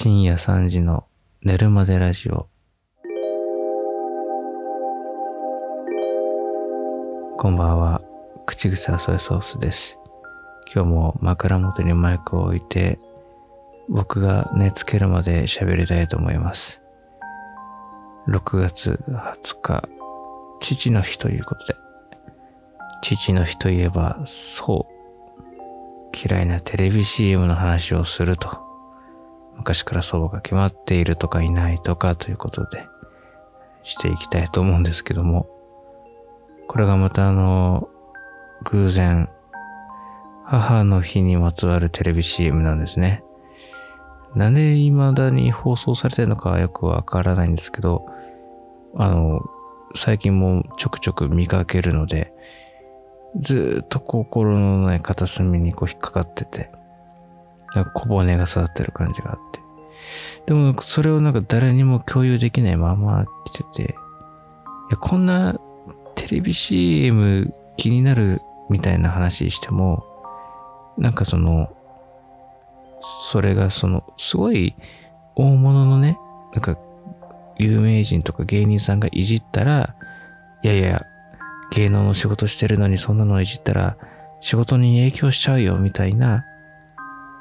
深夜3時の寝るまでラジオ。こんばんは。口癖はソイソースです。今日も枕元にマイクを置いて、僕が寝つけるまで喋りたいと思います。6月20日、父の日ということで、父の日といえば、そう、嫌いなテレビ CM の話をすると。昔からそうが決まっているとかいないとかということで、していきたいと思うんですけども、これがまたあの、偶然、母の日にまつわるテレビ CM なんですね。なんで未だに放送されてるのかはよくわからないんですけど、あの、最近もちょくちょく見かけるので、ずっと心のね、片隅にこう引っかかってて、なんか小骨が育ってる感じがあって。でも、それをなんか誰にも共有できないまま来てて、いや、こんなテレビ CM 気になるみたいな話しても、なんかその、それがその、すごい大物のね、なんか有名人とか芸人さんがいじったら、いやいや、芸能の仕事してるのにそんなのいじったら仕事に影響しちゃうよみたいな、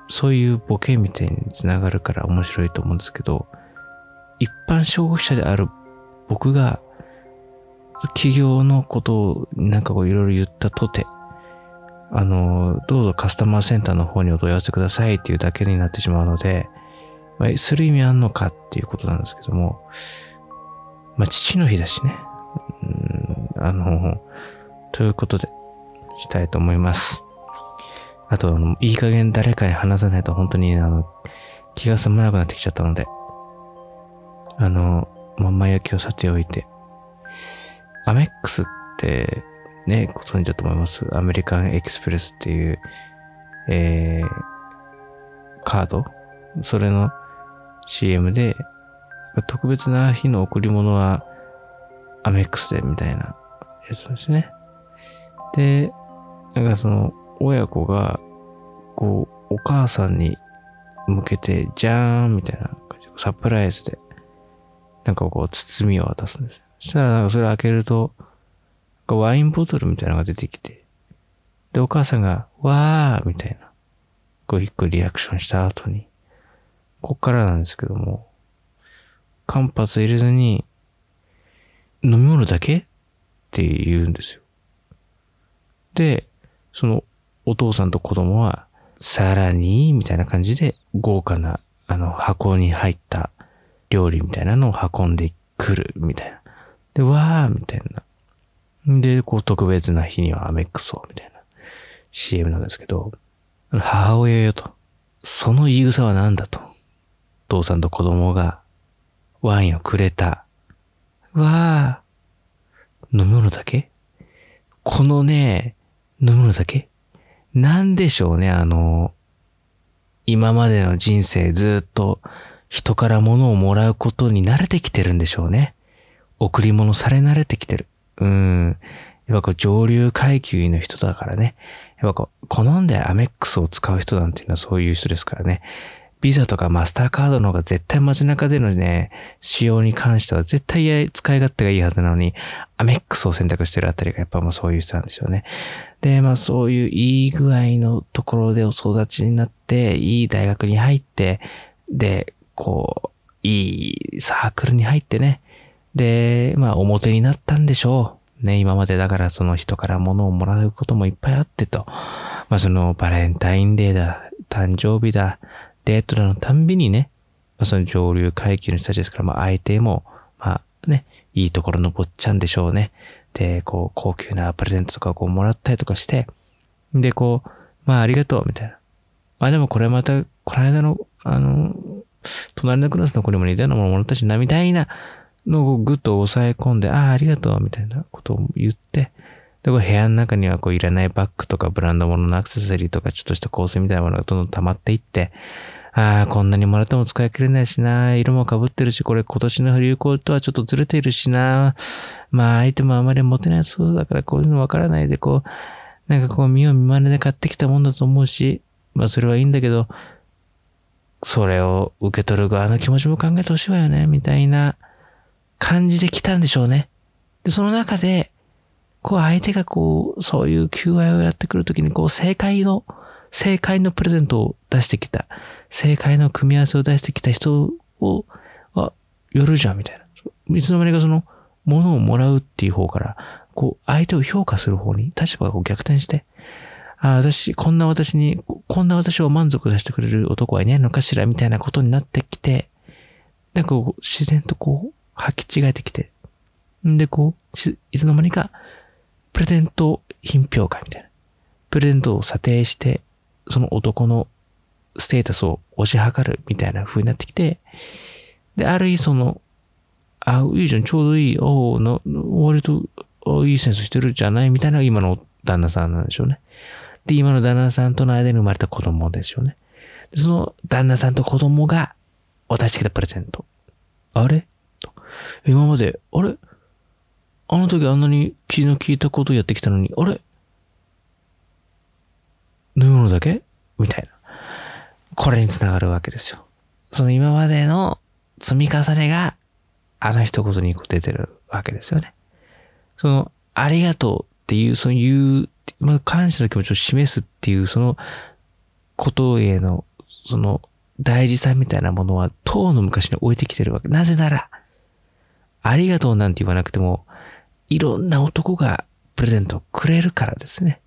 そういうボケみたいにつながるから面白いと思うんですけど、一般消費者である僕が企業のことをなんかこういろいろ言ったとて、あの、どうぞカスタマーセンターの方にお問い合わせくださいっていうだけになってしまうので、まあ、する意味あんのかっていうことなんですけども、まあ、父の日だしね。うんあの、ということで、したいと思います。あと、いい加減誰かに話さないと本当に、あの、気が済まなくなってきちゃったので、あの、まんま焼きをさておいて、アメックスって、ね、ご存知だと思います？アメリカンエクスプレスっていう、えー、カード？それの CM で、特別な日の贈り物はアメックスでみたいなやつですね。で、なんかその親子が、こう、お母さんに向けて、じゃーんみたいなサプライズで、なんかこう、包みを渡すんですよ。そしたら、なんかそれ開けると、ワインボトルみたいなのが出てきて、で、お母さんが、わーみたいな、こう、一個リアクションした後に、こっからなんですけども、間髪入れずに、飲み物だけって言うんですよ。で、そのお父さんと子供は、さらに、みたいな感じで、豪華な、あの、箱に入った料理みたいなのを運んでくる、みたいな。で、わー、みたいな。で、こう、特別な日にはアメックスを、みたいな CM なんですけど、母親よと。その言い草は何だと。父さんと子供がワインをくれた。わあ、飲み物だけ？このね、飲み物だけ？何でしょうね、あの、今までの人生ずっと人から物をもらうことに慣れてきてるんでしょうね。贈り物され慣れてきてる。うん。やっぱこう上流階級の人だからね。やっぱこう、好んでアメックスを使う人なんていうのはそういう人ですからね。ビザとかマスターカードの方が絶対街中でのね、使用に関しては絶対使い勝手がいいはずなのに、アメックスを選択してるあたりがやっぱもうそういう人なんですよね。で、まあそういういい具合のところでお育ちになって、いい大学に入って、で、こう、いいサークルに入ってね。で、まあ表になったんでしょう。ね、今までだからその人から物をもらうこともいっぱいあってと。まあそのバレンタインデーだ、誕生日だ、デートのたんびにね、まあ、その上流階級の人たちですから、まあ相手も、まあね、いいところの坊ちゃんでしょうね。で、こう、高級なプレゼントとかをこうもらったりとかして、で、こう、まあありがとう、みたいな。まあでもこれまた、この間の、あの、隣のクラスの子にも似たようなものもらったしな、みたいなのをぐっと抑え込んで、ああ、ありがとう、みたいなことを言って、で、こう部屋の中にはこういらないバッグとかブランド物のアクセサリーとかちょっとした香水みたいなものがどんどん溜まっていって、ああ、こんなにもらっても使い切れないしな、色も被ってるし、これ今年の流行とはちょっとずれているしな、まあ相手もあまり持てないそうだからこういうのわからないで、こう、なんかこう見よう見まねで買ってきたもんだと思うし、まあそれはいいんだけど、それを受け取る側の気持ちも考えてほしいわよね、みたいな感じで来たんでしょうね。で、その中で、こう相手がこう、そういう求愛をやってくるときに、こう正解の、正解のプレゼントを出してきた、正解の組み合わせを出してきた人を、あ、やるじゃん、みたいな。いつの間にかその、ものをもらうっていう方から、こう、相手を評価する方に立場がこう逆転して、あ私、こんな私に、こんな私を満足させてくれる男はいないのかしらみたいなことになってきて、なんかこう、自然とこう、履き違えてきて、んでこう、いつの間にか、プレゼント品評会みたいな。プレゼントを査定して、その男のステータスを押し量るみたいな風になってきて、で、ある意味その、あ、いいじゃん、ちょうどいい、おな、割と、いいセンスしてるじゃないみたいな今の旦那さんなんでしょうね。で、今の旦那さんとの間に生まれた子供ですよね。でその旦那さんと子供が渡してきたプレゼント。あれ？と今まで、あれ？あの時あんなに気の利いたことやってきたのに、あれ？飲むのだけ？みたいな。これにつながるわけですよ。その今までの積み重ねが、あの一言に出てるわけですよね。その、ありがとうっていう、その言うまあ、感謝の気持ちを示すっていう、そのことへの、その大事さみたいなものは、当の昔に置いてきてるわけ。なぜなら、ありがとうなんて言わなくても、いろんな男がプレゼントをくれるからですね。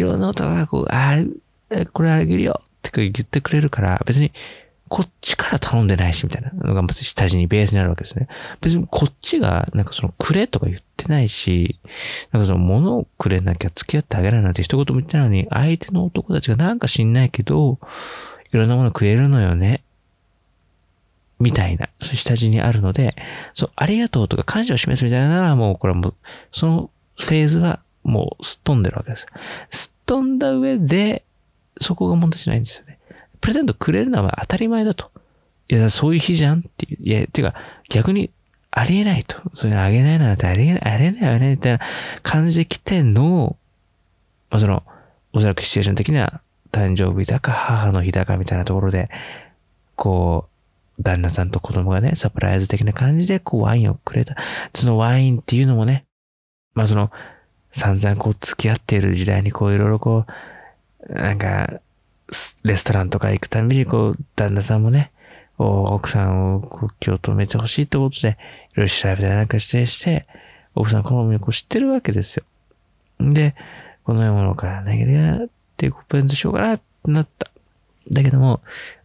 いろんな男がこう、ああ、これあげるよって言ってくれるから、別にこっちから頼んでないし、みたいなのがまず下地にベースになるわけですね。別にこっちが、なんかそのくれとか言ってないし、なんかその物をくれなきゃ付き合ってあげないなんて一言も言ってないのに、相手の男たちがなんか知んないけど、いろんなもの食えるのよね。みたいな、そういう下地にあるので、そう、ありがとうとか感謝を示すみたいなのはもうこれはもう、そのフェーズはもうすっ飛んでるわけです。すっ飛んだ上で、そこが問題じゃないんですよね。プレゼントくれるのは当たり前だと。いや、そういう日じゃんっていう。いや、てか、逆に、ありえないと。それあげないなんてありえない、ありえない、ありえないみたいな感じで来ての、まあ、その、おそらくシチュエーション的には、誕生日だか母の日だかみたいなところで、こう、旦那さんと子供がね、サプライズ的な感じで、こう、ワインをくれた。そのワインっていうのもね、まあ、その、散々こう、付き合っている時代に、こう、いろいろこう、なんか、レストランとか行くたびに、こう、旦那さんもね、奥さんをこう気を止めてほしいってことで、いろいろ調べたりなんかしてして、奥さん好みをこう知ってるわけですよ。で、このようなものから投げてってプレゼントしようかなってなった。だけども、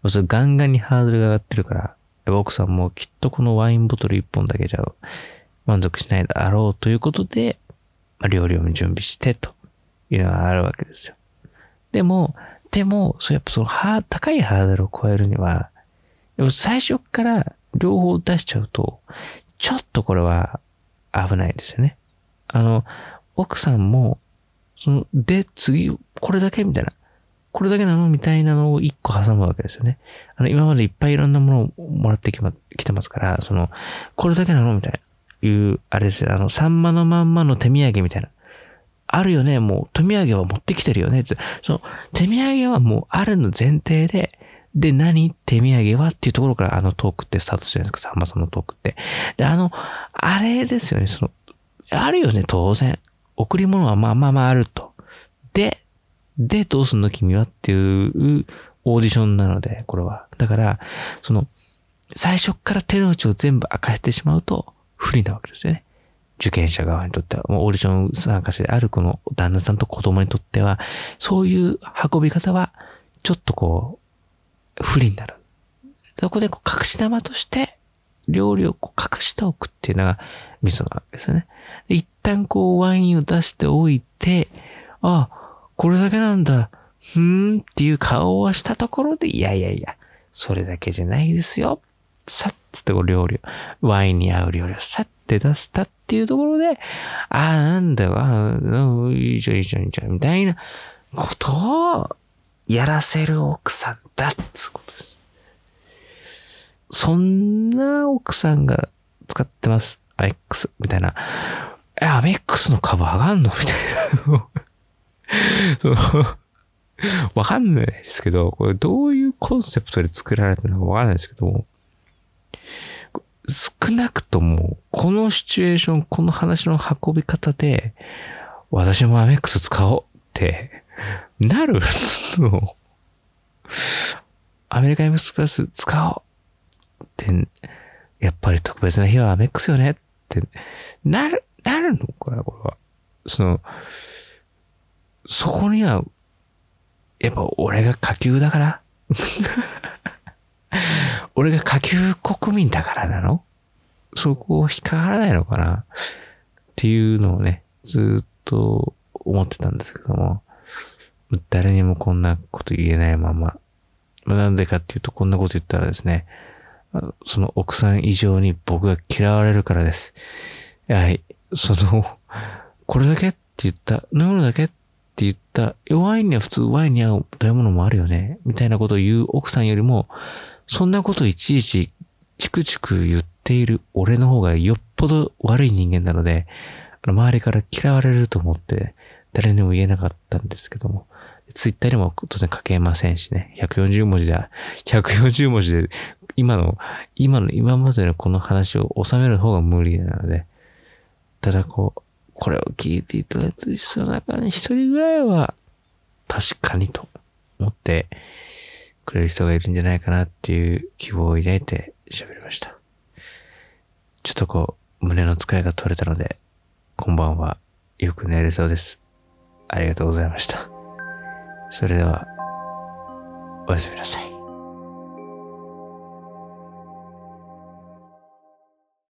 そガンガンにハードルが上がってるから、奥さんもきっとこのワインボトル一本だけじゃ満足しないだろうということで、料理を準備してというのがあるわけですよ。でも、でも、そうやっぱそのハー、高いハードルを超えるには、最初から両方出しちゃうと、ちょっとこれは危ないですよね。あの、奥さんも、その、で、次、これだけみたいな。これだけなの？みたいなのを一個挟むわけですよね。あの、今までいっぱいいろんなものをもらってきま、来てますから、その、これだけなの？みたいな。いう、あれですよ。あの、サンマのまんまの手土産みたいな。あるよね、もう手土産は持ってきてるよねって。その手土産はもうあるの前提で、で、何？手土産はっていうところからあのトークってスタートするじゃないですか、さんまさんのトークって。で、あの、あれですよね、その、あるよね、当然。贈り物はまあまあまああると。で、で、どうすんの君はっていうオーディションなので、これは。だから、その、最初から手の内を全部明かしてしまうと不利なわけですよね。受験者側にとっては、もうオーディション参加者であるこの旦那さんと子供にとっては、そういう運び方は、ちょっとこう、不利になる。そこでこう隠し玉として、料理をこう隠しておくっていうのがミソなわけですね。一旦こうワインを出しておいて、あ、これだけなんだ。ふーんっていう顔をしたところで、いやいやいや、それだけじゃないですよ。さっつってこう料理、ワインに合う料理をさって出したっていうところで、ああ、なんだよ、ああ、いいじゃん、いいじゃん、いいじゃん、みたいなことをやらせる奥さんだっつうことです。そんな奥さんが使ってます。アメックス、みたいな。え、アメックスの株上がんの？みたいな。その、わかんないですけど、これどういうコンセプトで作られてるのかわからないですけども、少なくとも、このシチュエーション、この話の運び方で、私もアメックス使おうってなるの。アメリカ MX プラス使おうって、やっぱり特別な日はアメックスよねってなる、なるのかな、これは。その、そこには、やっぱ俺が下級だから 俺が下級国民だからなの？そこを引っかからないのかな？っていうのをね、ずっと思ってたんですけども、誰にもこんなこと言えないまま、なんでかっていうとこんなこと言ったらですね、その奥さん以上に僕が嫌われるからです。はい、その、これだけって言った、飲むだけって言った、ワインには普通ワインに合う食べ物もあるよね、みたいなことを言う奥さんよりも、そんなこといちいちチクチク言っている俺の方がよっぽど悪い人間なので、周りから嫌われると思って誰にも言えなかったんですけども、ツイッターにも当然書けませんしね、140文字で、140文字で今の、今の、今までのこの話を収める方が無理なので、ただこう、これを聞いていただいてる人の中に一人ぐらいは、確かにと思ってくれる人がいるんじゃないかなっていう希望を抱いて喋りました。ちょっとこう、胸の使いが取れたので、こんばんは。よく寝れそうです。ありがとうございました。それでは、おやすみなさい。